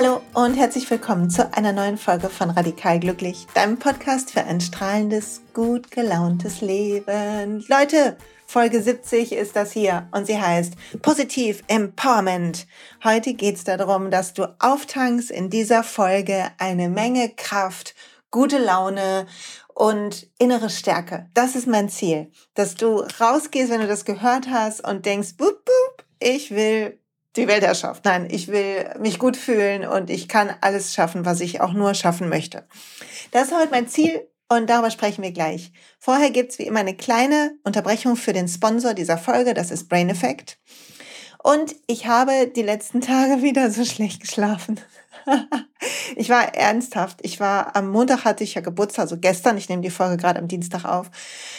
Hallo und herzlich willkommen zu einer neuen Folge von Radikal Glücklich, deinem Podcast für ein strahlendes, gut gelauntes Leben. Leute, Folge 70 ist das hier und sie heißt Positiv Empowerment. Heute geht es darum, dass du auftankst in dieser Folge eine Menge Kraft, gute Laune und innere Stärke. Das ist mein Ziel, dass du rausgehst, wenn du das gehört hast und denkst, bup, bup, ich will die Weltherrschaft. Nein, ich will mich gut fühlen und ich kann alles schaffen, was ich auch nur schaffen möchte. Das ist heute mein Ziel und darüber sprechen wir gleich. Vorher gibt's wie immer eine kleine Unterbrechung für den Sponsor dieser Folge, das ist Brain Effect. Und ich habe die letzten Tage wieder so schlecht geschlafen. ich war ernsthaft. Ich war am Montag hatte ich ja Geburtstag, also gestern. Ich nehme die Folge gerade am Dienstag auf.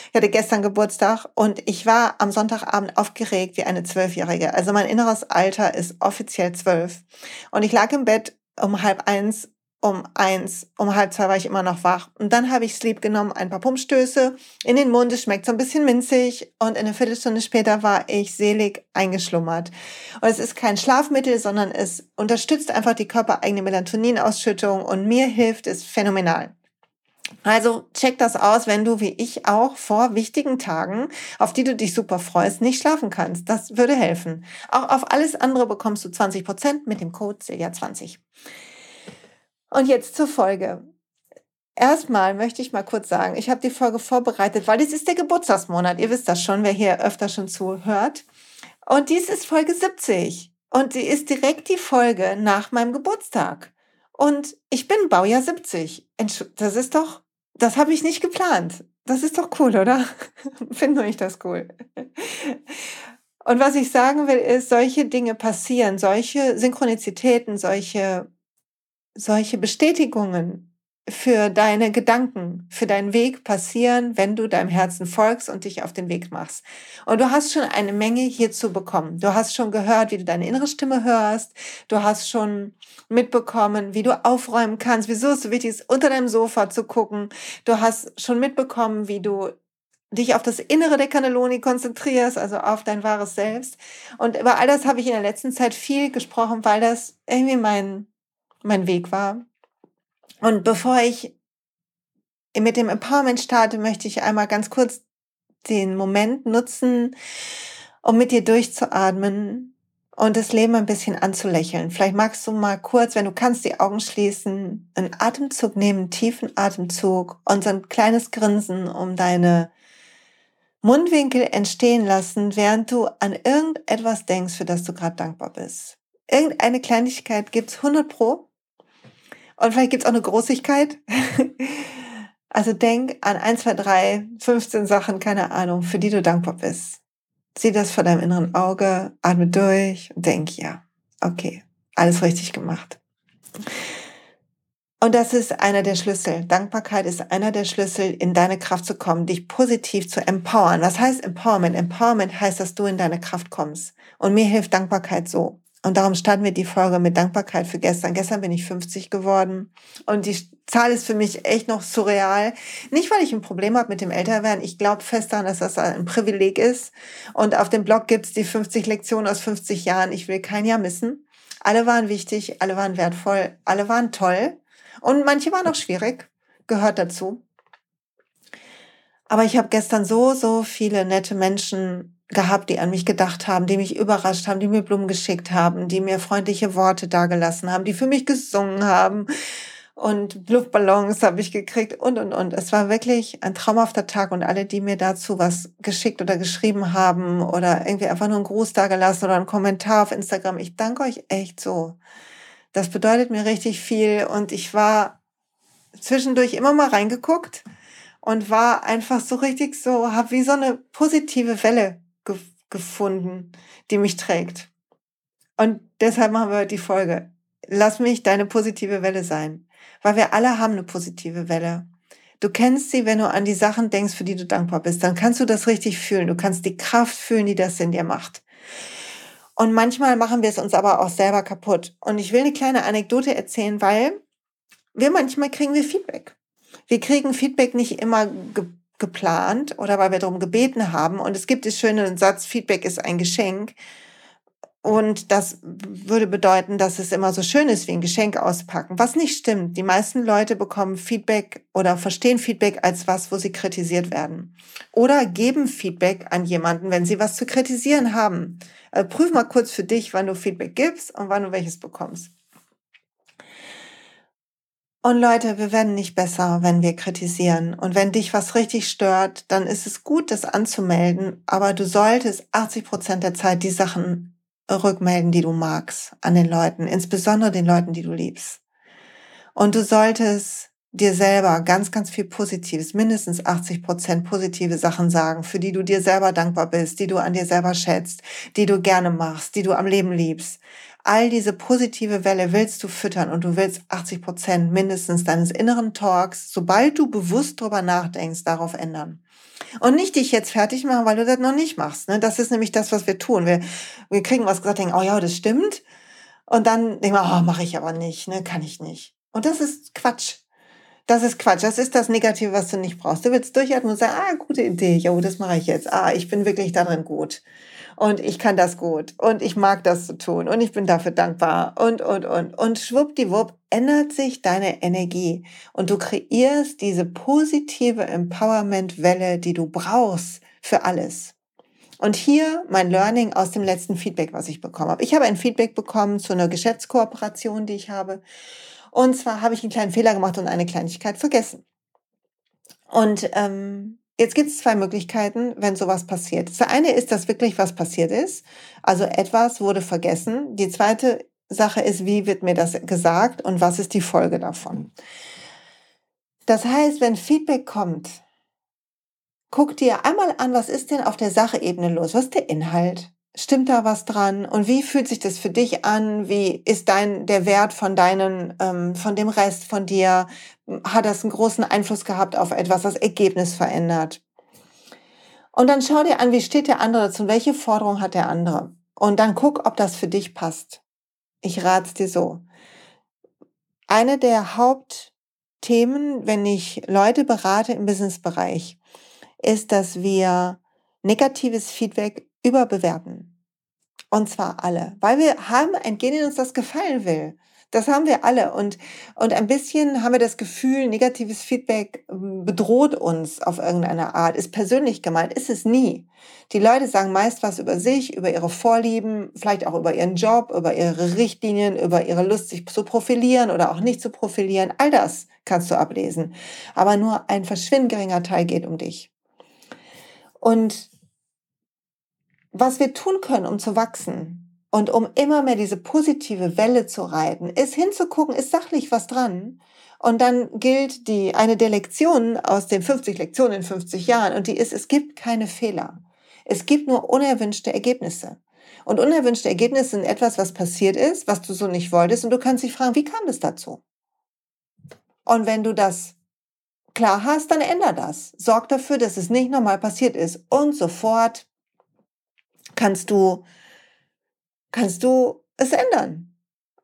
Ich hatte gestern Geburtstag und ich war am Sonntagabend aufgeregt wie eine Zwölfjährige. Also mein inneres Alter ist offiziell zwölf. Und ich lag im Bett um halb eins um eins, um halb zwei war ich immer noch wach. Und dann habe ich Sleep genommen, ein paar Pumpstöße in den Mund, es schmeckt so ein bisschen minzig und eine Viertelstunde später war ich selig eingeschlummert. Und es ist kein Schlafmittel, sondern es unterstützt einfach die körpereigene Melatoninausschüttung und mir hilft es phänomenal. Also check das aus, wenn du wie ich auch vor wichtigen Tagen, auf die du dich super freust, nicht schlafen kannst. Das würde helfen. Auch auf alles andere bekommst du 20 Prozent mit dem Code Celia20. Und jetzt zur Folge. Erstmal möchte ich mal kurz sagen, ich habe die Folge vorbereitet, weil es ist der Geburtstagsmonat. Ihr wisst das schon, wer hier öfter schon zuhört. Und dies ist Folge 70. Und die ist direkt die Folge nach meinem Geburtstag. Und ich bin Baujahr 70. Das ist doch, das habe ich nicht geplant. Das ist doch cool, oder? Finde ich das cool. Und was ich sagen will, ist, solche Dinge passieren, solche Synchronizitäten, solche solche Bestätigungen für deine Gedanken, für deinen Weg passieren, wenn du deinem Herzen folgst und dich auf den Weg machst. Und du hast schon eine Menge hierzu bekommen. Du hast schon gehört, wie du deine innere Stimme hörst. Du hast schon mitbekommen, wie du aufräumen kannst, wieso es so wichtig ist, unter deinem Sofa zu gucken. Du hast schon mitbekommen, wie du dich auf das Innere der Cannelloni konzentrierst, also auf dein wahres Selbst. Und über all das habe ich in der letzten Zeit viel gesprochen, weil das irgendwie mein mein Weg war. Und bevor ich mit dem Empowerment starte, möchte ich einmal ganz kurz den Moment nutzen, um mit dir durchzuatmen und das Leben ein bisschen anzulächeln. Vielleicht magst du mal kurz, wenn du kannst, die Augen schließen, einen Atemzug nehmen, einen tiefen Atemzug und so ein kleines Grinsen um deine Mundwinkel entstehen lassen, während du an irgendetwas denkst, für das du gerade dankbar bist. Irgendeine Kleinigkeit gibt's 100 pro und vielleicht gibt's auch eine Großigkeit. Also denk an 1, 2, 3, 15 Sachen, keine Ahnung, für die du dankbar bist. Sieh das vor deinem inneren Auge, atme durch und denk, ja, okay, alles richtig gemacht. Und das ist einer der Schlüssel. Dankbarkeit ist einer der Schlüssel, in deine Kraft zu kommen, dich positiv zu empowern. Was heißt Empowerment? Empowerment heißt, dass du in deine Kraft kommst. Und mir hilft Dankbarkeit so. Und darum starten wir die Folge mit Dankbarkeit für gestern. Gestern bin ich 50 geworden und die Zahl ist für mich echt noch surreal. Nicht, weil ich ein Problem habe mit dem Älterwerden. Ich glaube fest daran, dass das ein Privileg ist. Und auf dem Blog gibt's die 50 Lektionen aus 50 Jahren. Ich will kein Jahr missen. Alle waren wichtig, alle waren wertvoll, alle waren toll. Und manche waren auch schwierig, gehört dazu. Aber ich habe gestern so, so viele nette Menschen gehabt, die an mich gedacht haben, die mich überrascht haben, die mir Blumen geschickt haben, die mir freundliche Worte dagelassen haben, die für mich gesungen haben und Luftballons habe ich gekriegt und und und. Es war wirklich ein traumhafter Tag und alle, die mir dazu was geschickt oder geschrieben haben oder irgendwie einfach nur einen Gruß dagelassen oder einen Kommentar auf Instagram, ich danke euch echt so. Das bedeutet mir richtig viel und ich war zwischendurch immer mal reingeguckt und war einfach so richtig so, habe wie so eine positive Welle ge gefunden, die mich trägt. Und deshalb machen wir heute die Folge. Lass mich deine positive Welle sein. Weil wir alle haben eine positive Welle. Du kennst sie, wenn du an die Sachen denkst, für die du dankbar bist. Dann kannst du das richtig fühlen. Du kannst die Kraft fühlen, die das in dir macht. Und manchmal machen wir es uns aber auch selber kaputt. Und ich will eine kleine Anekdote erzählen, weil wir manchmal kriegen wir Feedback. Wir kriegen Feedback nicht immer geplant oder weil wir darum gebeten haben. Und es gibt den schönen Satz, Feedback ist ein Geschenk. Und das würde bedeuten, dass es immer so schön ist wie ein Geschenk auspacken, was nicht stimmt. Die meisten Leute bekommen Feedback oder verstehen Feedback als was, wo sie kritisiert werden. Oder geben Feedback an jemanden, wenn sie was zu kritisieren haben. Also prüf mal kurz für dich, wann du Feedback gibst und wann du welches bekommst. Und Leute, wir werden nicht besser, wenn wir kritisieren. Und wenn dich was richtig stört, dann ist es gut, das anzumelden. Aber du solltest 80 Prozent der Zeit die Sachen rückmelden, die du magst an den Leuten, insbesondere den Leuten, die du liebst. Und du solltest dir selber ganz, ganz viel Positives, mindestens 80 Prozent positive Sachen sagen, für die du dir selber dankbar bist, die du an dir selber schätzt, die du gerne machst, die du am Leben liebst. All diese positive Welle willst du füttern und du willst 80 Prozent mindestens deines inneren Talks, sobald du bewusst drüber nachdenkst, darauf ändern. Und nicht dich jetzt fertig machen, weil du das noch nicht machst. Ne? Das ist nämlich das, was wir tun. Wir, wir kriegen was gesagt, denken, oh ja, das stimmt. Und dann denken wir, oh, mache ich aber nicht, ne? kann ich nicht. Und das ist Quatsch. Das ist Quatsch. Das ist das Negative, was du nicht brauchst. Du willst durchatmen und sagen, ah, gute Idee, jo, das mache ich jetzt. Ah, ich bin wirklich darin gut. Und ich kann das gut. Und ich mag das zu tun. Und ich bin dafür dankbar. Und, und, und. Und schwuppdiwupp ändert sich deine Energie. Und du kreierst diese positive Empowerment-Welle, die du brauchst für alles. Und hier mein Learning aus dem letzten Feedback, was ich bekommen habe. Ich habe ein Feedback bekommen zu einer Geschäftskooperation, die ich habe. Und zwar habe ich einen kleinen Fehler gemacht und eine Kleinigkeit vergessen. Und ähm, jetzt gibt es zwei Möglichkeiten, wenn sowas passiert. Das eine ist, dass wirklich was passiert ist. Also etwas wurde vergessen. Die zweite Sache ist, wie wird mir das gesagt und was ist die Folge davon. Das heißt, wenn Feedback kommt, guck dir einmal an, was ist denn auf der Sacheebene los? Was ist der Inhalt? Stimmt da was dran? Und wie fühlt sich das für dich an? Wie ist dein, der Wert von deinen, ähm, von dem Rest von dir? Hat das einen großen Einfluss gehabt auf etwas, das Ergebnis verändert? Und dann schau dir an, wie steht der andere dazu? Welche Forderung hat der andere? Und dann guck, ob das für dich passt. Ich rat's dir so. Eine der Hauptthemen, wenn ich Leute berate im Businessbereich, ist, dass wir negatives Feedback überbewerten. Und zwar alle, weil wir haben ein Gen in uns, das gefallen will. Das haben wir alle. Und, und ein bisschen haben wir das Gefühl, negatives Feedback ähm, bedroht uns auf irgendeine Art, ist persönlich gemeint, ist es nie. Die Leute sagen meist was über sich, über ihre Vorlieben, vielleicht auch über ihren Job, über ihre Richtlinien, über ihre Lust, sich zu profilieren oder auch nicht zu profilieren. All das kannst du ablesen. Aber nur ein verschwindend geringer Teil geht um dich. Und was wir tun können, um zu wachsen und um immer mehr diese positive Welle zu reiten, ist hinzugucken, ist sachlich was dran. Und dann gilt die, eine der Lektionen aus den 50 Lektionen in 50 Jahren und die ist, es gibt keine Fehler. Es gibt nur unerwünschte Ergebnisse. Und unerwünschte Ergebnisse sind etwas, was passiert ist, was du so nicht wolltest und du kannst dich fragen, wie kam das dazu? Und wenn du das klar hast, dann änder das. Sorg dafür, dass es nicht normal passiert ist und sofort kannst du, kannst du es ändern.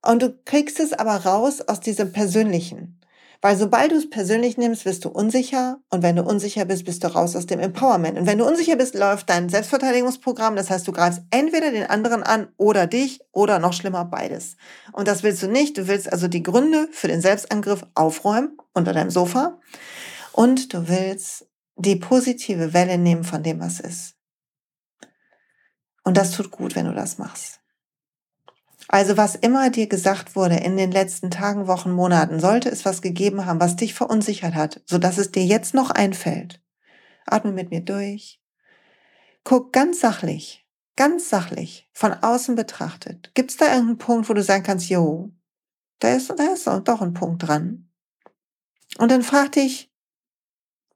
Und du kriegst es aber raus aus diesem Persönlichen. Weil sobald du es persönlich nimmst, wirst du unsicher. Und wenn du unsicher bist, bist du raus aus dem Empowerment. Und wenn du unsicher bist, läuft dein Selbstverteidigungsprogramm. Das heißt, du greifst entweder den anderen an oder dich oder noch schlimmer beides. Und das willst du nicht. Du willst also die Gründe für den Selbstangriff aufräumen unter deinem Sofa. Und du willst die positive Welle nehmen von dem, was ist. Und das tut gut, wenn du das machst. Also was immer dir gesagt wurde in den letzten Tagen, Wochen, Monaten, sollte es was gegeben haben, was dich verunsichert hat, sodass es dir jetzt noch einfällt. Atme mit mir durch. Guck ganz sachlich, ganz sachlich, von außen betrachtet. Gibt es da irgendeinen Punkt, wo du sagen kannst, jo, da ist, da ist doch ein Punkt dran. Und dann frag dich,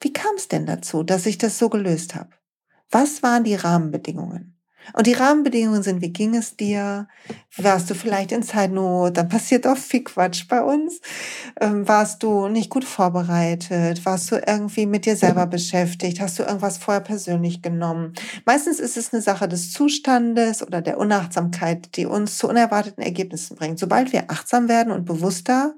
wie kam es denn dazu, dass ich das so gelöst habe? Was waren die Rahmenbedingungen? Und die Rahmenbedingungen sind, wie ging es dir? Warst du vielleicht in Zeitnot? Dann passiert oft viel Quatsch bei uns. Ähm, warst du nicht gut vorbereitet? Warst du irgendwie mit dir selber beschäftigt? Hast du irgendwas vorher persönlich genommen? Meistens ist es eine Sache des Zustandes oder der Unachtsamkeit, die uns zu unerwarteten Ergebnissen bringt. Sobald wir achtsam werden und bewusster,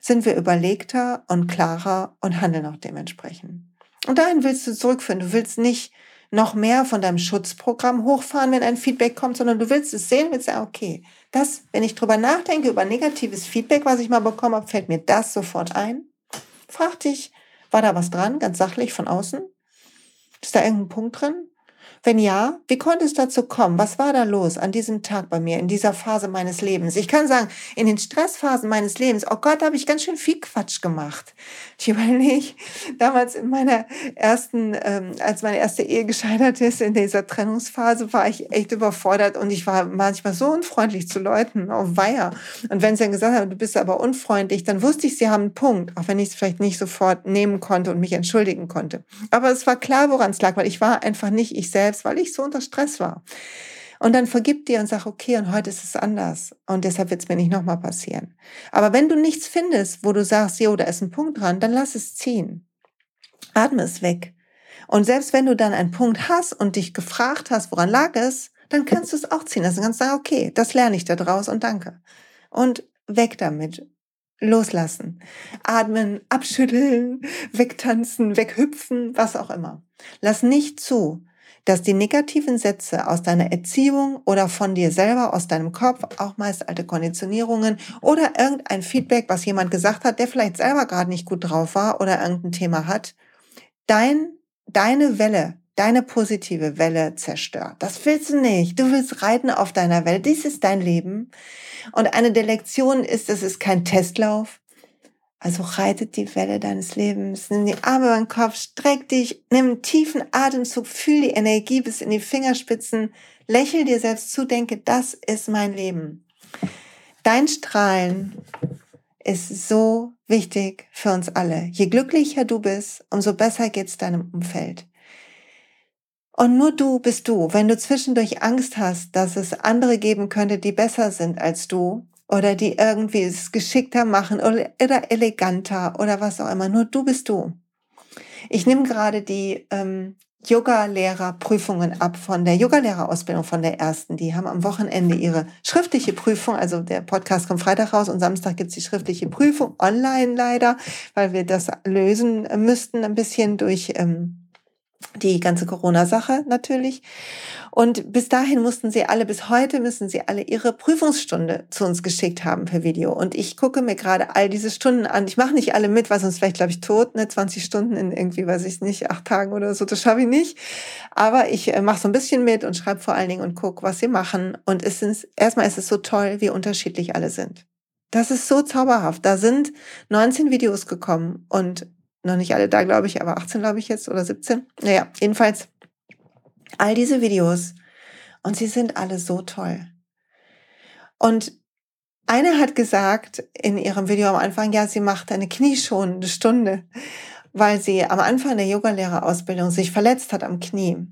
sind wir überlegter und klarer und handeln auch dementsprechend. Und dahin willst du zurückführen. Du willst nicht noch mehr von deinem Schutzprogramm hochfahren, wenn ein Feedback kommt, sondern du willst es sehen, willst sagen, okay, das, wenn ich drüber nachdenke, über negatives Feedback, was ich mal bekommen habe, fällt mir das sofort ein. Frag dich, war da was dran, ganz sachlich von außen? Ist da irgendein Punkt drin? Wenn ja, wie konnte es dazu kommen? Was war da los an diesem Tag bei mir, in dieser Phase meines Lebens? Ich kann sagen, in den Stressphasen meines Lebens, oh Gott, habe ich ganz schön viel Quatsch gemacht. Ich überlege, damals in meiner ersten, ähm, als meine erste Ehe gescheitert ist, in dieser Trennungsphase, war ich echt überfordert und ich war manchmal so unfreundlich zu Leuten, oh Weiher. Und wenn sie dann gesagt haben, du bist aber unfreundlich, dann wusste ich, sie haben einen Punkt, auch wenn ich es vielleicht nicht sofort nehmen konnte und mich entschuldigen konnte. Aber es war klar, woran es lag, weil ich war einfach nicht ich selbst selbst, weil ich so unter Stress war. Und dann vergib dir und sag, okay, und heute ist es anders. Und deshalb wird es mir nicht nochmal passieren. Aber wenn du nichts findest, wo du sagst, jo, da ist ein Punkt dran, dann lass es ziehen. Atme es weg. Und selbst wenn du dann einen Punkt hast und dich gefragt hast, woran lag es, dann kannst du es auch ziehen lassen. Du kannst sagen, okay, das lerne ich da draus und danke. Und weg damit. Loslassen. Atmen, abschütteln, wegtanzen, weghüpfen, was auch immer. Lass nicht zu, dass die negativen Sätze aus deiner Erziehung oder von dir selber, aus deinem Kopf, auch meist alte Konditionierungen oder irgendein Feedback, was jemand gesagt hat, der vielleicht selber gerade nicht gut drauf war oder irgendein Thema hat, dein, deine Welle, deine positive Welle zerstört. Das willst du nicht. Du willst reiten auf deiner Welle. Dies ist dein Leben. Und eine der Lektionen ist, es ist kein Testlauf. Also reitet die Welle deines Lebens, nimm die Arme über den Kopf, streck dich, nimm einen tiefen Atemzug, fühl die Energie bis in die Fingerspitzen, lächel dir selbst zu, denke, das ist mein Leben. Dein Strahlen ist so wichtig für uns alle. Je glücklicher du bist, umso besser geht's deinem Umfeld. Und nur du bist du. Wenn du zwischendurch Angst hast, dass es andere geben könnte, die besser sind als du, oder die irgendwie es geschickter machen oder, eleganter oder was auch immer. Nur du bist du. Ich nehme gerade die ähm, Yoga-Lehrerprüfungen ab von der Yoga-Lehrerausbildung von der ersten. Die haben am Wochenende ihre schriftliche Prüfung, also der Podcast kommt Freitag raus und Samstag gibt's die schriftliche Prüfung, online leider, weil wir das lösen müssten ein bisschen durch ähm, die ganze Corona-Sache natürlich. Und bis dahin mussten sie alle, bis heute müssen sie alle ihre Prüfungsstunde zu uns geschickt haben per Video. Und ich gucke mir gerade all diese Stunden an. Ich mache nicht alle mit, weil sonst vielleicht, glaube ich, tot, ne? 20 Stunden in irgendwie, weiß ich nicht, acht Tagen oder so, das schaffe ich nicht. Aber ich äh, mache so ein bisschen mit und schreibe vor allen Dingen und gucke, was sie machen. Und es ist, erstmal ist es so toll, wie unterschiedlich alle sind. Das ist so zauberhaft. Da sind 19 Videos gekommen und noch nicht alle da, glaube ich, aber 18, glaube ich jetzt oder 17. Naja, jedenfalls all diese Videos und sie sind alle so toll. Und eine hat gesagt in ihrem Video am Anfang, ja, sie macht eine knieschonende Stunde, weil sie am Anfang der Yogalehrerausbildung sich verletzt hat am Knie.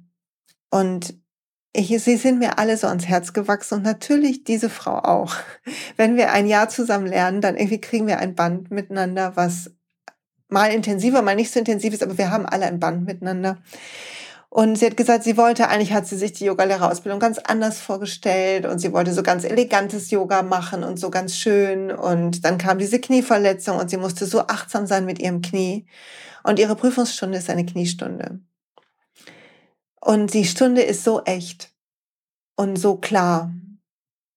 Und ich, sie sind mir alle so ans Herz gewachsen und natürlich diese Frau auch. Wenn wir ein Jahr zusammen lernen, dann irgendwie kriegen wir ein Band miteinander, was mal intensiver, mal nicht so intensiv ist, aber wir haben alle ein Band miteinander. Und sie hat gesagt, sie wollte, eigentlich hat sie sich die Yogalehrerausbildung ganz anders vorgestellt und sie wollte so ganz elegantes Yoga machen und so ganz schön. Und dann kam diese Knieverletzung und sie musste so achtsam sein mit ihrem Knie. Und ihre Prüfungsstunde ist eine Kniestunde. Und die Stunde ist so echt und so klar,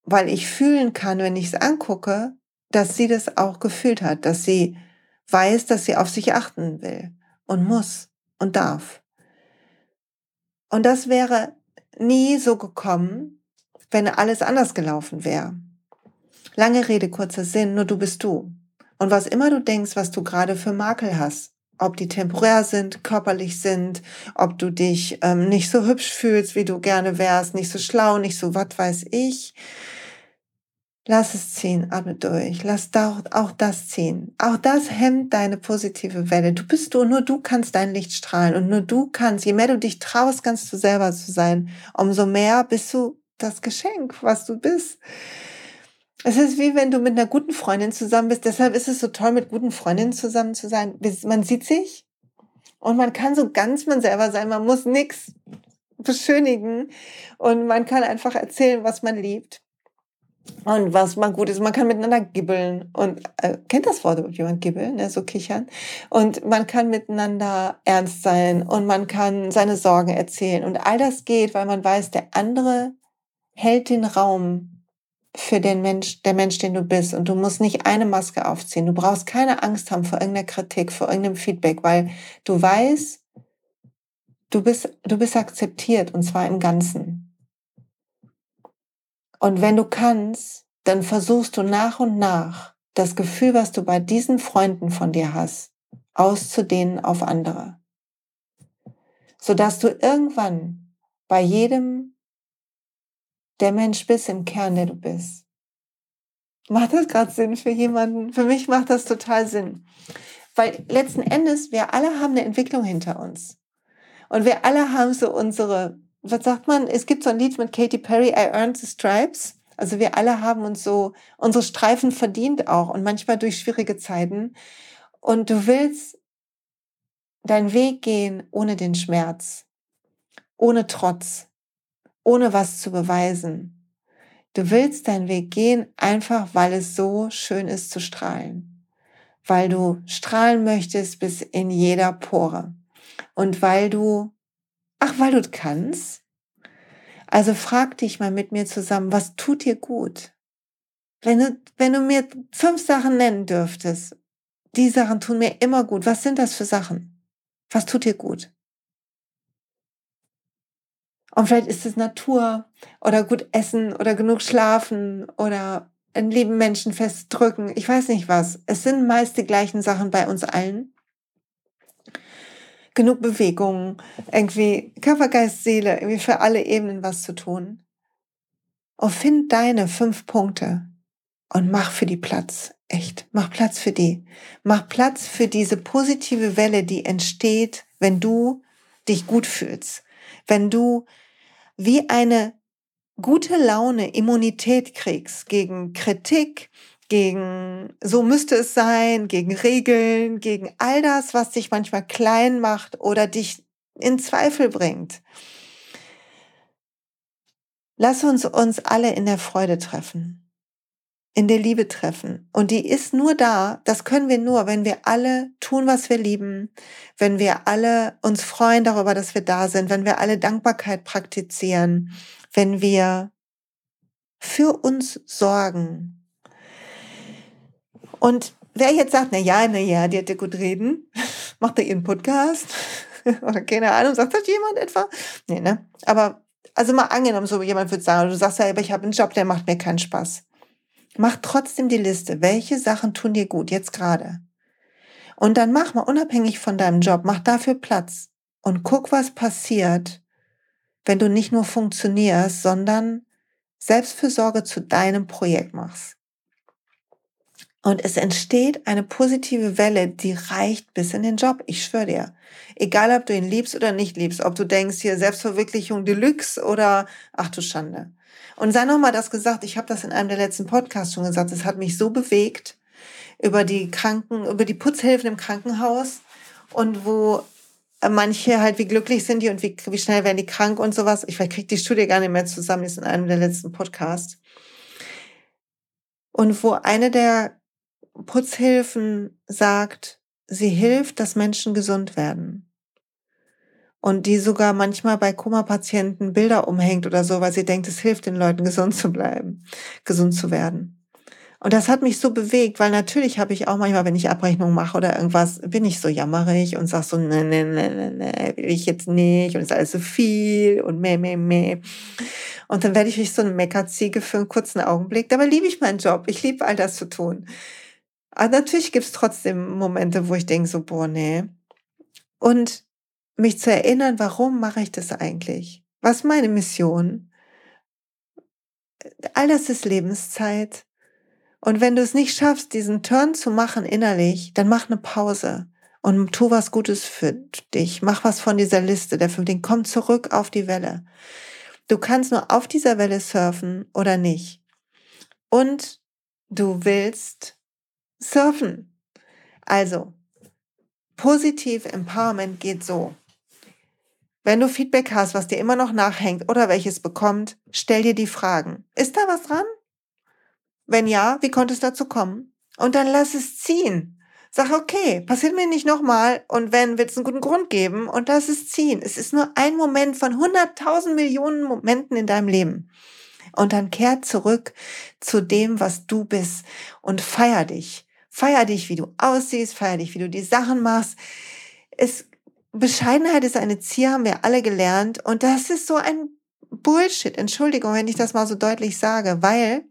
weil ich fühlen kann, wenn ich es angucke, dass sie das auch gefühlt hat, dass sie weiß, dass sie auf sich achten will und muss und darf. Und das wäre nie so gekommen, wenn alles anders gelaufen wäre. Lange Rede, kurzer Sinn, nur du bist du. Und was immer du denkst, was du gerade für Makel hast, ob die temporär sind, körperlich sind, ob du dich ähm, nicht so hübsch fühlst, wie du gerne wärst, nicht so schlau, nicht so was weiß ich, Lass es ziehen, atme durch. Lass auch das ziehen. Auch das hemmt deine positive Welle. Du bist du, nur du kannst dein Licht strahlen und nur du kannst, je mehr du dich traust, ganz du selber zu sein, umso mehr bist du das Geschenk, was du bist. Es ist wie wenn du mit einer guten Freundin zusammen bist. Deshalb ist es so toll, mit guten Freundinnen zusammen zu sein. Man sieht sich und man kann so ganz man selber sein. Man muss nichts beschönigen und man kann einfach erzählen, was man liebt. Und was mal gut ist, man kann miteinander gibbeln und äh, kennt das Wort jemand gibbeln, ne, so kichern. Und man kann miteinander ernst sein und man kann seine Sorgen erzählen. Und all das geht, weil man weiß, der andere hält den Raum für den Mensch, der Mensch, den du bist. Und du musst nicht eine Maske aufziehen. Du brauchst keine Angst haben vor irgendeiner Kritik, vor irgendeinem Feedback, weil du weißt, du bist, du bist akzeptiert und zwar im Ganzen. Und wenn du kannst, dann versuchst du nach und nach das Gefühl, was du bei diesen Freunden von dir hast, auszudehnen auf andere. Sodass du irgendwann bei jedem der Mensch bist im Kern, der du bist. Macht das gerade Sinn für jemanden? Für mich macht das total Sinn. Weil letzten Endes, wir alle haben eine Entwicklung hinter uns. Und wir alle haben so unsere was sagt man? Es gibt so ein Lied mit Katy Perry, I Earned the Stripes. Also wir alle haben uns so unsere Streifen verdient auch und manchmal durch schwierige Zeiten. Und du willst deinen Weg gehen ohne den Schmerz, ohne Trotz, ohne was zu beweisen. Du willst deinen Weg gehen einfach, weil es so schön ist zu strahlen. Weil du strahlen möchtest bis in jeder Pore. Und weil du Ach, weil du kannst? Also frag dich mal mit mir zusammen, was tut dir gut? Wenn du, wenn du mir fünf Sachen nennen dürftest, die Sachen tun mir immer gut. Was sind das für Sachen? Was tut dir gut? Und vielleicht ist es Natur oder gut essen oder genug schlafen oder einen lieben Menschen festdrücken. Ich weiß nicht was. Es sind meist die gleichen Sachen bei uns allen genug Bewegung, irgendwie Körper, Geist, Seele, irgendwie für alle Ebenen was zu tun. Und find deine fünf Punkte und mach für die Platz. Echt. Mach Platz für die. Mach Platz für diese positive Welle, die entsteht, wenn du dich gut fühlst. Wenn du wie eine gute Laune Immunität kriegst gegen Kritik, gegen so müsste es sein, gegen Regeln, gegen all das, was dich manchmal klein macht oder dich in Zweifel bringt. Lass uns uns alle in der Freude treffen, in der Liebe treffen. Und die ist nur da, das können wir nur, wenn wir alle tun, was wir lieben, wenn wir alle uns freuen darüber, dass wir da sind, wenn wir alle Dankbarkeit praktizieren, wenn wir für uns sorgen, und wer jetzt sagt, na ja, na ja, die ja gut reden, macht er ihren Podcast oder keine Ahnung, sagt das jemand etwa? Nee, ne? Aber also mal angenommen, so jemand würde sagen, du sagst ja, aber ich habe einen Job, der macht mir keinen Spaß. Mach trotzdem die Liste, welche Sachen tun dir gut jetzt gerade. Und dann mach mal unabhängig von deinem Job, mach dafür Platz und guck, was passiert, wenn du nicht nur funktionierst, sondern Selbstfürsorge zu deinem Projekt machst. Und es entsteht eine positive Welle, die reicht bis in den Job. Ich schwöre dir. Egal, ob du ihn liebst oder nicht liebst, ob du denkst, hier Selbstverwirklichung Deluxe oder ach du Schande. Und sei nochmal das gesagt, ich habe das in einem der letzten Podcasts schon gesagt, es hat mich so bewegt über die Kranken, über die Putzhilfen im Krankenhaus und wo manche halt wie glücklich sind die und wie, wie schnell werden die krank und sowas. Ich kriege die Studie gar nicht mehr zusammen, ist in einem der letzten Podcasts. Und wo eine der Putzhilfen sagt, sie hilft, dass Menschen gesund werden. Und die sogar manchmal bei Koma-Patienten Bilder umhängt oder so, weil sie denkt, es hilft den Leuten, gesund zu bleiben, gesund zu werden. Und das hat mich so bewegt, weil natürlich habe ich auch manchmal, wenn ich Abrechnungen mache oder irgendwas, bin ich so jammerig und sag so, ne, ne, ne, ne, ne, will ich jetzt nicht und ist alles so viel und meh, meh, meh. Und dann werde ich mich so eine Meckerziege für einen kurzen Augenblick. Dabei liebe ich meinen Job. Ich liebe all das zu tun. Aber natürlich gibt es trotzdem Momente, wo ich denke so, boah, nee. Und mich zu erinnern, warum mache ich das eigentlich? Was meine Mission? All das ist Lebenszeit. Und wenn du es nicht schaffst, diesen Turn zu machen innerlich, dann mach eine Pause und tu was Gutes für dich. Mach was von dieser Liste der fünf Dinge. Komm zurück auf die Welle. Du kannst nur auf dieser Welle surfen oder nicht. Und du willst Surfen. Also, positiv Empowerment geht so. Wenn du Feedback hast, was dir immer noch nachhängt oder welches bekommt, stell dir die Fragen. Ist da was dran? Wenn ja, wie konnte es dazu kommen? Und dann lass es ziehen. Sag, okay, passiert mir nicht nochmal und wenn, wird es einen guten Grund geben und lass es ziehen. Es ist nur ein Moment von 100.000 Millionen Momenten in deinem Leben. Und dann kehr zurück zu dem, was du bist und feier dich. Feier dich, wie du aussiehst, feier dich, wie du die Sachen machst. Es, Bescheidenheit ist eine Zier, haben wir alle gelernt. Und das ist so ein Bullshit. Entschuldigung, wenn ich das mal so deutlich sage, weil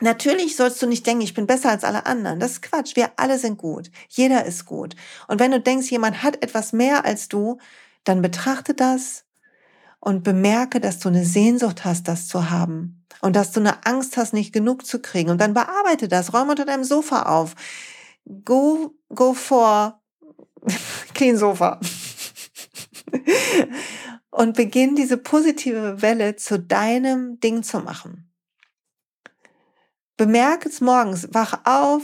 Natürlich sollst du nicht denken, ich bin besser als alle anderen. Das ist Quatsch. Wir alle sind gut. Jeder ist gut. Und wenn du denkst, jemand hat etwas mehr als du, dann betrachte das und bemerke, dass du eine Sehnsucht hast, das zu haben. Und dass du eine Angst hast, nicht genug zu kriegen. Und dann bearbeite das. Räume unter deinem Sofa auf. Go, go for clean Sofa. und beginn diese positive Welle zu deinem Ding zu machen. Bemerk es morgens, wach auf,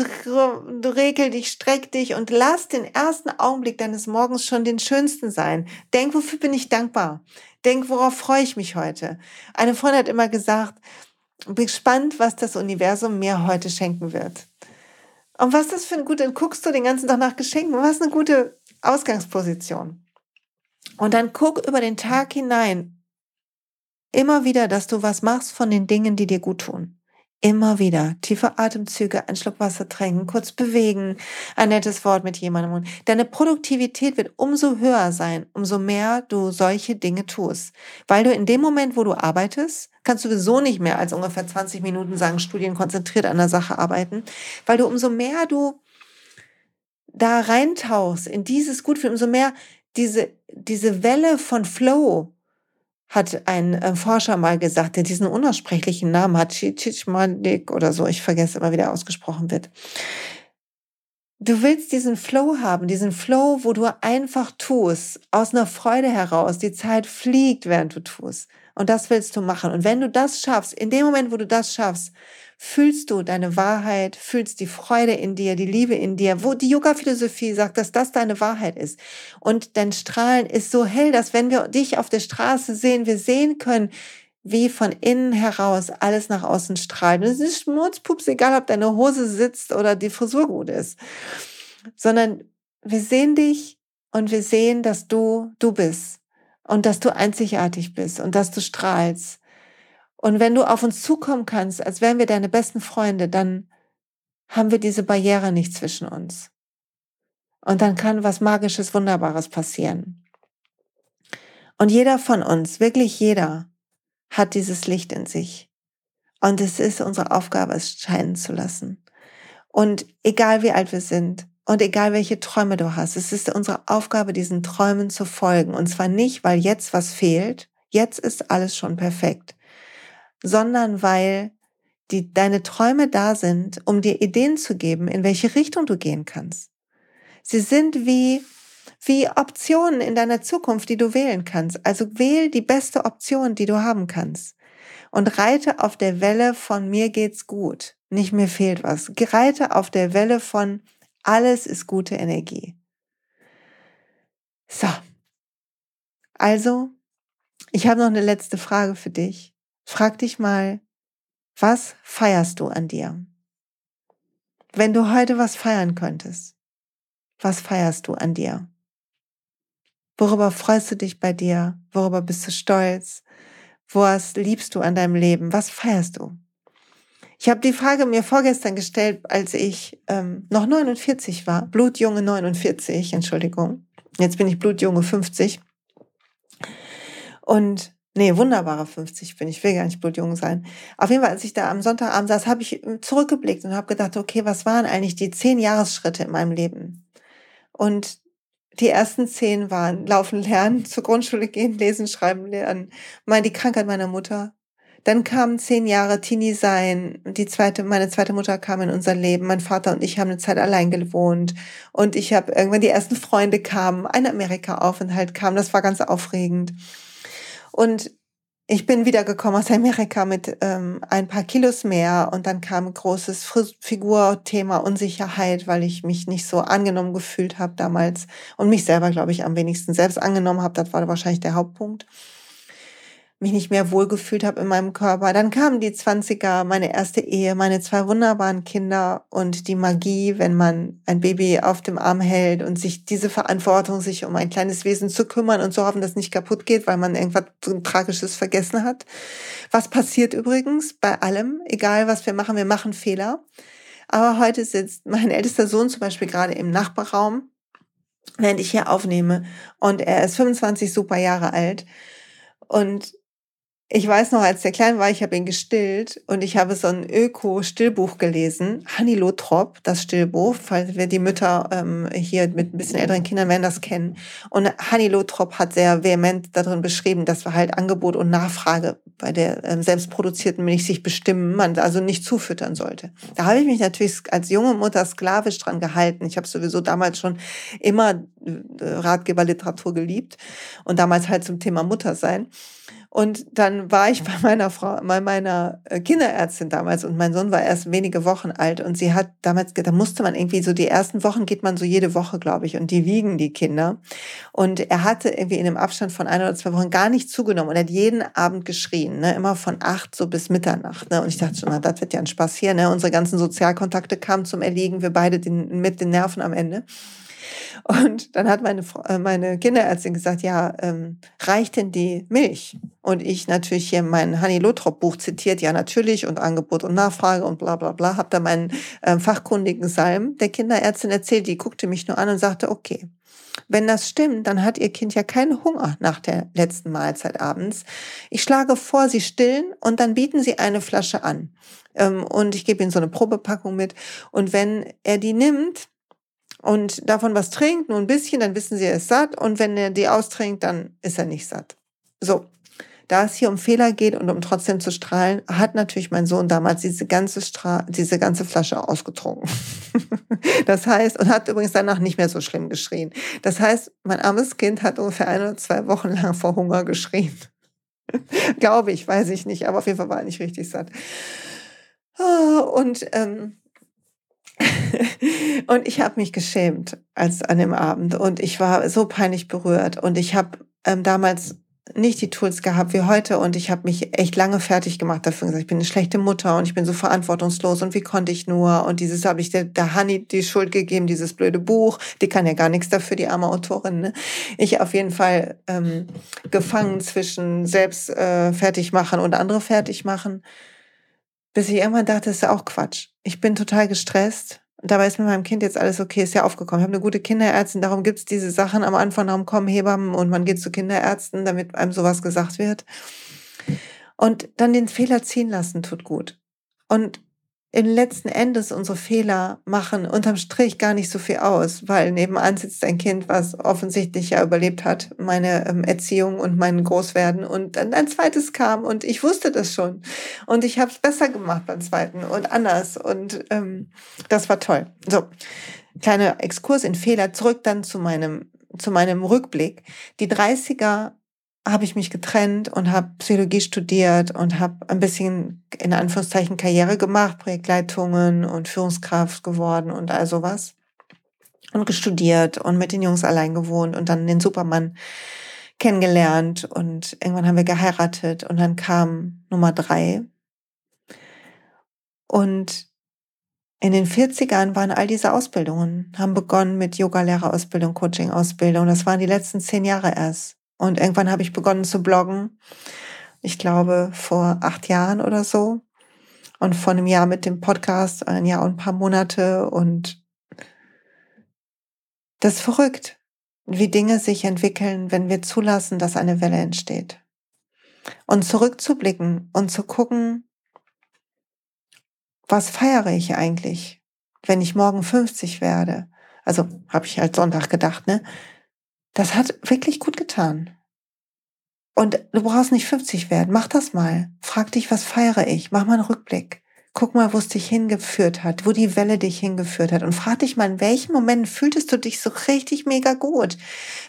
regel dich, streck dich und lass den ersten Augenblick deines Morgens schon den schönsten sein. Denk, wofür bin ich dankbar? Denk, worauf freue ich mich heute? Eine Freundin hat immer gesagt, bin gespannt, was das Universum mir heute schenken wird. Und was ist das für ein gute, guckst du den ganzen Tag nach Geschenken, was eine gute Ausgangsposition? Und dann guck über den Tag hinein immer wieder, dass du was machst von den Dingen, die dir gut tun. Immer wieder tiefe Atemzüge, einen Schluck Wasser trinken, kurz bewegen, ein nettes Wort mit jemandem. Deine Produktivität wird umso höher sein, umso mehr du solche Dinge tust. Weil du in dem Moment, wo du arbeitest, kannst du sowieso nicht mehr als ungefähr 20 Minuten sagen, Studien konzentriert an der Sache arbeiten, weil du umso mehr du da reintauchst in dieses Gutfühlen, umso mehr diese, diese Welle von Flow, hat ein äh, Forscher mal gesagt, der diesen unaussprechlichen Namen hat, Chichmanik oder so, ich vergesse immer, wie der ausgesprochen wird. Du willst diesen Flow haben, diesen Flow, wo du einfach tust, aus einer Freude heraus, die Zeit fliegt, während du tust. Und das willst du machen. Und wenn du das schaffst, in dem Moment, wo du das schaffst, fühlst du deine Wahrheit, fühlst die Freude in dir, die Liebe in dir, wo die Yoga-Philosophie sagt, dass das deine Wahrheit ist. Und dein Strahlen ist so hell, dass wenn wir dich auf der Straße sehen, wir sehen können, wie von innen heraus alles nach außen strahlt. Und es ist Schmutzpups, egal ob deine Hose sitzt oder die Frisur gut ist. Sondern wir sehen dich und wir sehen, dass du du bist und dass du einzigartig bist und dass du strahlst und wenn du auf uns zukommen kannst, als wären wir deine besten Freunde, dann haben wir diese Barriere nicht zwischen uns. Und dann kann was Magisches, Wunderbares passieren. Und jeder von uns, wirklich jeder, hat dieses Licht in sich. Und es ist unsere Aufgabe, es scheinen zu lassen. Und egal wie alt wir sind und egal welche Träume du hast, es ist unsere Aufgabe, diesen Träumen zu folgen. Und zwar nicht, weil jetzt was fehlt. Jetzt ist alles schon perfekt sondern weil die, deine Träume da sind, um dir Ideen zu geben, in welche Richtung du gehen kannst. Sie sind wie, wie Optionen in deiner Zukunft, die du wählen kannst. Also wähl die beste Option, die du haben kannst. Und reite auf der Welle von mir geht's gut. Nicht mir fehlt was. Reite auf der Welle von alles ist gute Energie. So. Also, ich habe noch eine letzte Frage für dich. Frag dich mal, was feierst du an dir? Wenn du heute was feiern könntest, was feierst du an dir? Worüber freust du dich bei dir? Worüber bist du stolz? Was liebst du an deinem Leben? Was feierst du? Ich habe die Frage mir vorgestern gestellt, als ich ähm, noch 49 war, blutjunge 49, Entschuldigung. Jetzt bin ich blutjunge 50. Und Nee, wunderbare 50 bin ich, will gar nicht blutjung sein. Auf jeden Fall, als ich da am Sonntagabend saß, habe ich zurückgeblickt und habe gedacht, okay, was waren eigentlich die zehn Jahresschritte in meinem Leben? Und die ersten zehn waren Laufen lernen, zur Grundschule gehen, lesen, schreiben lernen, mal die Krankheit meiner Mutter. Dann kamen zehn Jahre Teenie sein. Die zweite, meine zweite Mutter kam in unser Leben. Mein Vater und ich haben eine Zeit allein gewohnt. Und ich habe irgendwann die ersten Freunde kamen, ein Amerika-Aufenthalt kam. Das war ganz aufregend. Und ich bin wiedergekommen aus Amerika mit ähm, ein paar Kilos mehr und dann kam großes Figurthema Unsicherheit, weil ich mich nicht so angenommen gefühlt habe damals und mich selber, glaube ich, am wenigsten selbst angenommen habe. Das war wahrscheinlich der Hauptpunkt. Mich nicht mehr wohlgefühlt habe in meinem Körper. Dann kamen die Zwanziger, meine erste Ehe, meine zwei wunderbaren Kinder und die Magie, wenn man ein Baby auf dem Arm hält und sich diese Verantwortung, sich um ein kleines Wesen zu kümmern und zu hoffen, dass es nicht kaputt geht, weil man irgendwas Tragisches vergessen hat. Was passiert übrigens bei allem, egal was wir machen, wir machen Fehler. Aber heute sitzt mein ältester Sohn zum Beispiel gerade im Nachbarraum, während ich hier aufnehme und er ist 25 super Jahre alt und ich weiß noch, als der klein war, ich habe ihn gestillt und ich habe so ein Öko-Stillbuch gelesen, Hanilotrop, das Stillbuch, falls wir die Mütter ähm, hier mit ein bisschen älteren Kindern werden das kennen. Und Hanilotrop hat sehr vehement darin beschrieben, dass wir halt Angebot und Nachfrage bei der ähm, selbstproduzierten Milch sich bestimmen, man also nicht zufüttern sollte. Da habe ich mich natürlich als junge Mutter sklavisch dran gehalten. Ich habe sowieso damals schon immer äh, Ratgeberliteratur geliebt und damals halt zum Thema Mutter sein. Und dann war ich bei meiner Frau, bei meiner äh, Kinderärztin damals und mein Sohn war erst wenige Wochen alt und sie hat damals, da musste man irgendwie so die ersten Wochen geht man so jede Woche, glaube ich, und die wiegen die Kinder. Und er hatte irgendwie in einem Abstand von ein oder zwei Wochen gar nicht zugenommen und er hat jeden Abend geschrien, ne, immer von acht so bis Mitternacht. Ne? Und ich dachte schon, na, das wird ja ein Spaß hier. Ne? Unsere ganzen Sozialkontakte kamen zum Erliegen, wir beide den, mit den Nerven am Ende. Und dann hat meine, äh, meine Kinderärztin gesagt, ja, ähm, reicht denn die Milch? Und ich natürlich hier mein Hanni Lothrop Buch zitiert, ja natürlich und Angebot und Nachfrage und bla bla bla, habe da meinen ähm, fachkundigen Salm der Kinderärztin erzählt, die guckte mich nur an und sagte, okay, wenn das stimmt, dann hat Ihr Kind ja keinen Hunger nach der letzten Mahlzeit abends. Ich schlage vor, Sie stillen und dann bieten Sie eine Flasche an. Ähm, und ich gebe Ihnen so eine Probepackung mit. Und wenn er die nimmt, und davon was trinkt, nur ein bisschen, dann wissen sie, er ist satt. Und wenn er die austrinkt, dann ist er nicht satt. So. Da es hier um Fehler geht und um trotzdem zu strahlen, hat natürlich mein Sohn damals diese ganze, Stra diese ganze Flasche ausgetrunken. das heißt, und hat übrigens danach nicht mehr so schlimm geschrien. Das heißt, mein armes Kind hat ungefähr ein oder zwei Wochen lang vor Hunger geschrien. Glaube ich, weiß ich nicht, aber auf jeden Fall war er nicht richtig satt. Ah, und ähm, und ich habe mich geschämt als an dem Abend und ich war so peinlich berührt und ich habe ähm, damals nicht die Tools gehabt wie heute und ich habe mich echt lange fertig gemacht dafür gesagt, ich bin eine schlechte Mutter und ich bin so verantwortungslos und wie konnte ich nur und dieses habe ich der, der Honey die Schuld gegeben, dieses blöde Buch, die kann ja gar nichts dafür, die arme Autorin. Ne? Ich auf jeden Fall ähm, gefangen zwischen selbst äh, fertig machen und andere fertig machen bis ich irgendwann dachte, das ist ja auch Quatsch. Ich bin total gestresst. Und dabei ist mit meinem Kind jetzt alles okay, ist ja aufgekommen. Ich habe eine gute Kinderärztin, darum gibt's diese Sachen am Anfang, darum kommen Hebammen und man geht zu Kinderärzten, damit einem sowas gesagt wird. Und dann den Fehler ziehen lassen tut gut. Und im letzten Endes unsere Fehler machen unterm Strich gar nicht so viel aus, weil nebenan sitzt ein Kind, was offensichtlich ja überlebt hat, meine ähm, Erziehung und mein Großwerden und dann ein zweites kam und ich wusste das schon und ich habe es besser gemacht beim zweiten und anders und ähm, das war toll. So, kleiner Exkurs in Fehler, zurück dann zu meinem zu meinem Rückblick. Die 30er habe ich mich getrennt und habe Psychologie studiert und habe ein bisschen in Anführungszeichen Karriere gemacht, Projektleitungen und Führungskraft geworden und all sowas. Und gestudiert und mit den Jungs allein gewohnt und dann den Supermann kennengelernt und irgendwann haben wir geheiratet und dann kam Nummer drei. Und in den 40ern waren all diese Ausbildungen, haben begonnen mit Yoga-Lehrerausbildung, Coaching-Ausbildung. Das waren die letzten zehn Jahre erst. Und irgendwann habe ich begonnen zu bloggen. Ich glaube vor acht Jahren oder so. Und vor einem Jahr mit dem Podcast, ein Jahr und ein paar Monate. Und das ist verrückt, wie Dinge sich entwickeln, wenn wir zulassen, dass eine Welle entsteht. Und zurückzublicken und zu gucken, was feiere ich eigentlich, wenn ich morgen 50 werde? Also habe ich halt Sonntag gedacht, ne? Das hat wirklich gut getan. Und du brauchst nicht 50 werden. Mach das mal. Frag dich, was feiere ich? Mach mal einen Rückblick. Guck mal, wo es dich hingeführt hat, wo die Welle dich hingeführt hat. Und frag dich mal, in welchen Momenten fühltest du dich so richtig mega gut?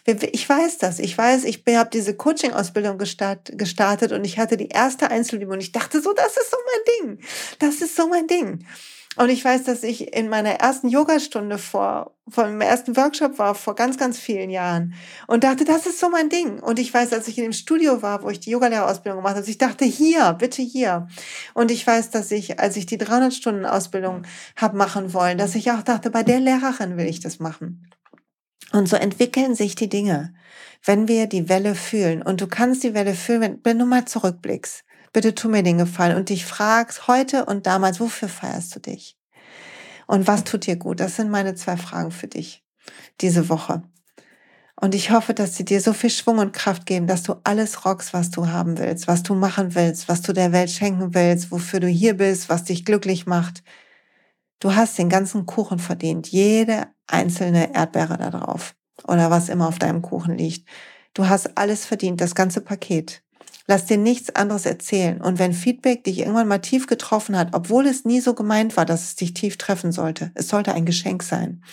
Ich weiß das. Ich weiß, ich habe diese Coaching-Ausbildung gestartet und ich hatte die erste Einzelübung und ich dachte so, das ist so mein Ding. Das ist so mein Ding. Und ich weiß, dass ich in meiner ersten Yogastunde vor, vor dem ersten Workshop war, vor ganz, ganz vielen Jahren und dachte, das ist so mein Ding. Und ich weiß, als ich in dem Studio war, wo ich die Yogalehrerausbildung gemacht habe, ich dachte, hier, bitte hier. Und ich weiß, dass ich, als ich die 300 Stunden Ausbildung habe machen wollen, dass ich auch dachte, bei der Lehrerin will ich das machen. Und so entwickeln sich die Dinge, wenn wir die Welle fühlen. Und du kannst die Welle fühlen, wenn, wenn du mal zurückblickst bitte tu mir den Gefallen und dich fragst heute und damals, wofür feierst du dich? Und was tut dir gut? Das sind meine zwei Fragen für dich diese Woche. Und ich hoffe, dass sie dir so viel Schwung und Kraft geben, dass du alles rockst, was du haben willst, was du machen willst, was du der Welt schenken willst, wofür du hier bist, was dich glücklich macht. Du hast den ganzen Kuchen verdient, jede einzelne Erdbeere da drauf oder was immer auf deinem Kuchen liegt. Du hast alles verdient, das ganze Paket. Lass dir nichts anderes erzählen. Und wenn Feedback dich irgendwann mal tief getroffen hat, obwohl es nie so gemeint war, dass es dich tief treffen sollte, es sollte ein Geschenk sein,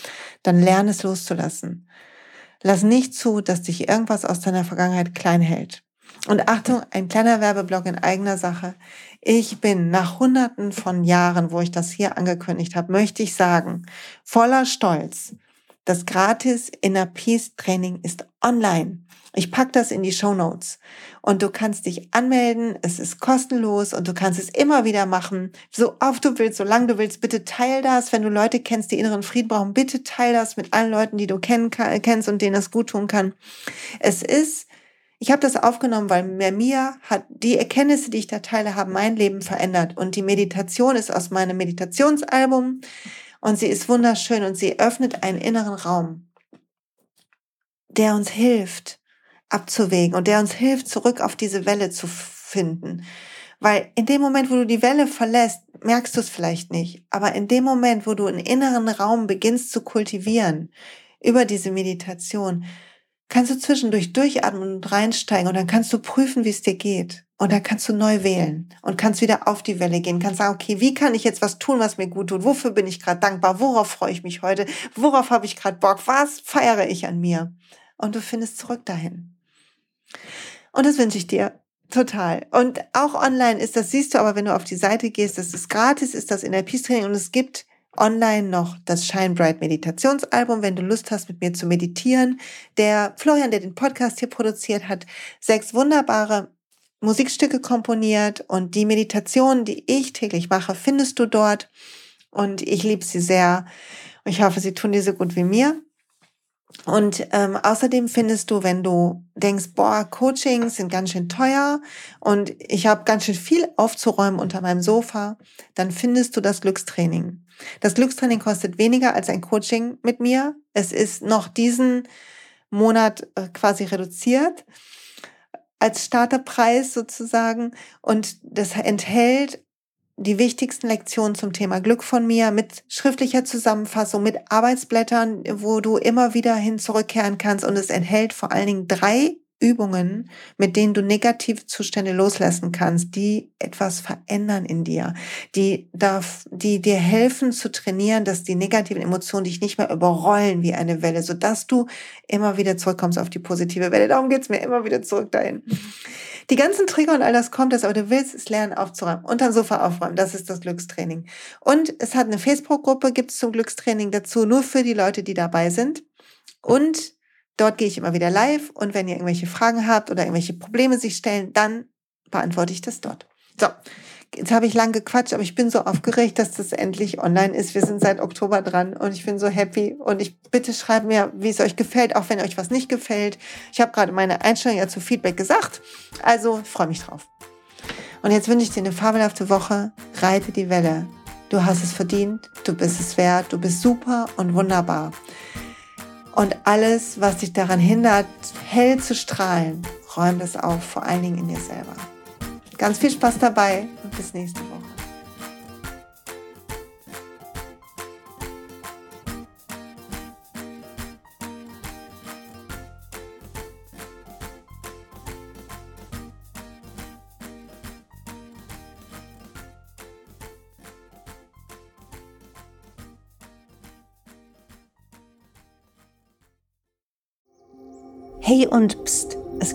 dann lerne es loszulassen. Lass nicht zu, dass dich irgendwas aus deiner Vergangenheit klein hält. Und Achtung, ein kleiner Werbeblock in eigener Sache. Ich bin nach hunderten von Jahren, wo ich das hier angekündigt habe, möchte ich sagen, voller Stolz, das gratis Inner Peace Training ist online. Ich pack das in die Show Notes und du kannst dich anmelden. Es ist kostenlos und du kannst es immer wieder machen, so oft du willst, solange du willst. Bitte teil das, wenn du Leute kennst, die inneren Frieden brauchen. Bitte teil das mit allen Leuten, die du kennen, kennst und denen das gut tun kann. Es ist ich habe das aufgenommen, weil mir hat die Erkenntnisse, die ich da teile, haben mein Leben verändert. Und die Meditation ist aus meinem Meditationsalbum und sie ist wunderschön und sie öffnet einen inneren Raum, der uns hilft, abzuwägen und der uns hilft, zurück auf diese Welle zu finden. Weil in dem Moment, wo du die Welle verlässt, merkst du es vielleicht nicht. Aber in dem Moment, wo du einen inneren Raum beginnst zu kultivieren über diese Meditation, kannst du zwischendurch durchatmen und reinsteigen und dann kannst du prüfen, wie es dir geht. Und dann kannst du neu wählen und kannst wieder auf die Welle gehen, kannst sagen, okay, wie kann ich jetzt was tun, was mir gut tut? Wofür bin ich gerade dankbar? Worauf freue ich mich heute? Worauf habe ich gerade Bock? Was feiere ich an mir? Und du findest zurück dahin. Und das wünsche ich dir total. Und auch online ist das, siehst du aber, wenn du auf die Seite gehst, das ist gratis, ist das in der Peace Training und es gibt online noch das Shine Bright Meditationsalbum, wenn du Lust hast, mit mir zu meditieren. Der Florian, der den Podcast hier produziert, hat sechs wunderbare Musikstücke komponiert und die Meditationen, die ich täglich mache, findest du dort. Und ich liebe sie sehr. Ich hoffe, sie tun dir so gut wie mir. Und ähm, außerdem findest du, wenn du denkst, boah, Coachings sind ganz schön teuer und ich habe ganz schön viel aufzuräumen unter meinem Sofa, dann findest du das Glückstraining. Das Glückstraining kostet weniger als ein Coaching mit mir. Es ist noch diesen Monat äh, quasi reduziert als Starterpreis sozusagen und das enthält die wichtigsten Lektionen zum Thema Glück von mir mit schriftlicher Zusammenfassung, mit Arbeitsblättern, wo du immer wieder hin zurückkehren kannst. Und es enthält vor allen Dingen drei Übungen, mit denen du negative Zustände loslassen kannst, die etwas verändern in dir, die darf, die dir helfen zu trainieren, dass die negativen Emotionen dich nicht mehr überrollen wie eine Welle, sodass du immer wieder zurückkommst auf die positive Welle. Darum geht's mir immer wieder zurück dahin. Die ganzen Trigger und all das kommt es, aber du willst es lernen aufzuräumen. Unterm Sofa aufräumen, das ist das Glückstraining. Und es hat eine Facebook-Gruppe, gibt es zum Glückstraining dazu, nur für die Leute, die dabei sind. Und dort gehe ich immer wieder live und wenn ihr irgendwelche Fragen habt oder irgendwelche Probleme sich stellen, dann beantworte ich das dort. So, Jetzt habe ich lang gequatscht, aber ich bin so aufgeregt, dass das endlich online ist. Wir sind seit Oktober dran und ich bin so happy. Und ich bitte schreibt mir, wie es euch gefällt, auch wenn euch was nicht gefällt. Ich habe gerade meine Einstellung ja zu Feedback gesagt. Also freue mich drauf. Und jetzt wünsche ich dir eine fabelhafte Woche. Reite die Welle. Du hast es verdient, du bist es wert, du bist super und wunderbar. Und alles, was dich daran hindert, hell zu strahlen, räum das auf, vor allen Dingen in dir selber. Ganz viel Spaß dabei und bis nächste Woche.